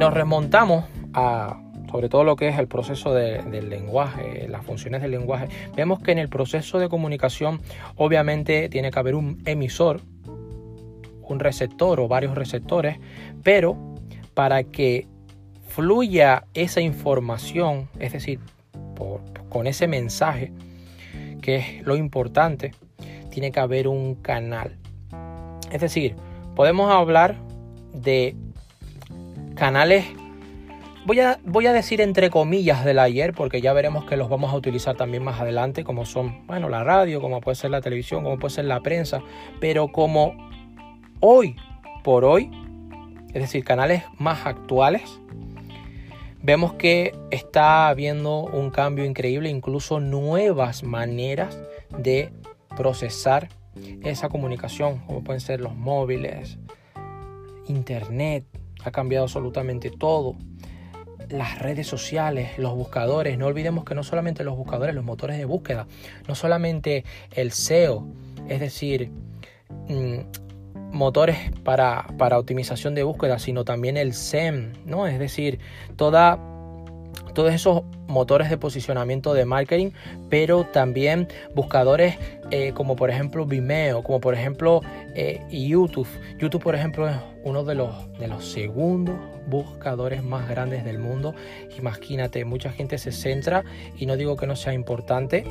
nos remontamos a sobre todo lo que es el proceso del lenguaje, las funciones del lenguaje, vemos que en el proceso de comunicación obviamente tiene que haber un emisor, un receptor o varios receptores, pero para que fluya esa información, es decir, con ese mensaje, que es lo importante, tiene que haber un canal. Es decir, podemos hablar de canales. Voy a, voy a, decir entre comillas del ayer, porque ya veremos que los vamos a utilizar también más adelante, como son, bueno, la radio, como puede ser la televisión, como puede ser la prensa, pero como hoy por hoy, es decir, canales más actuales, vemos que está habiendo un cambio increíble, incluso nuevas maneras de procesar esa comunicación, como pueden ser los móviles, internet, ha cambiado absolutamente todo las redes sociales, los buscadores. No olvidemos que no solamente los buscadores, los motores de búsqueda, no solamente el SEO, es decir, mm, motores para, para, optimización de búsqueda, sino también el SEM, ¿no? Es decir, toda todos esos motores de posicionamiento de marketing, pero también buscadores eh, como por ejemplo Vimeo, como por ejemplo eh, YouTube. YouTube, por ejemplo, es uno de los, de los segundos buscadores más grandes del mundo. Imagínate, mucha gente se centra y no digo que no sea importante,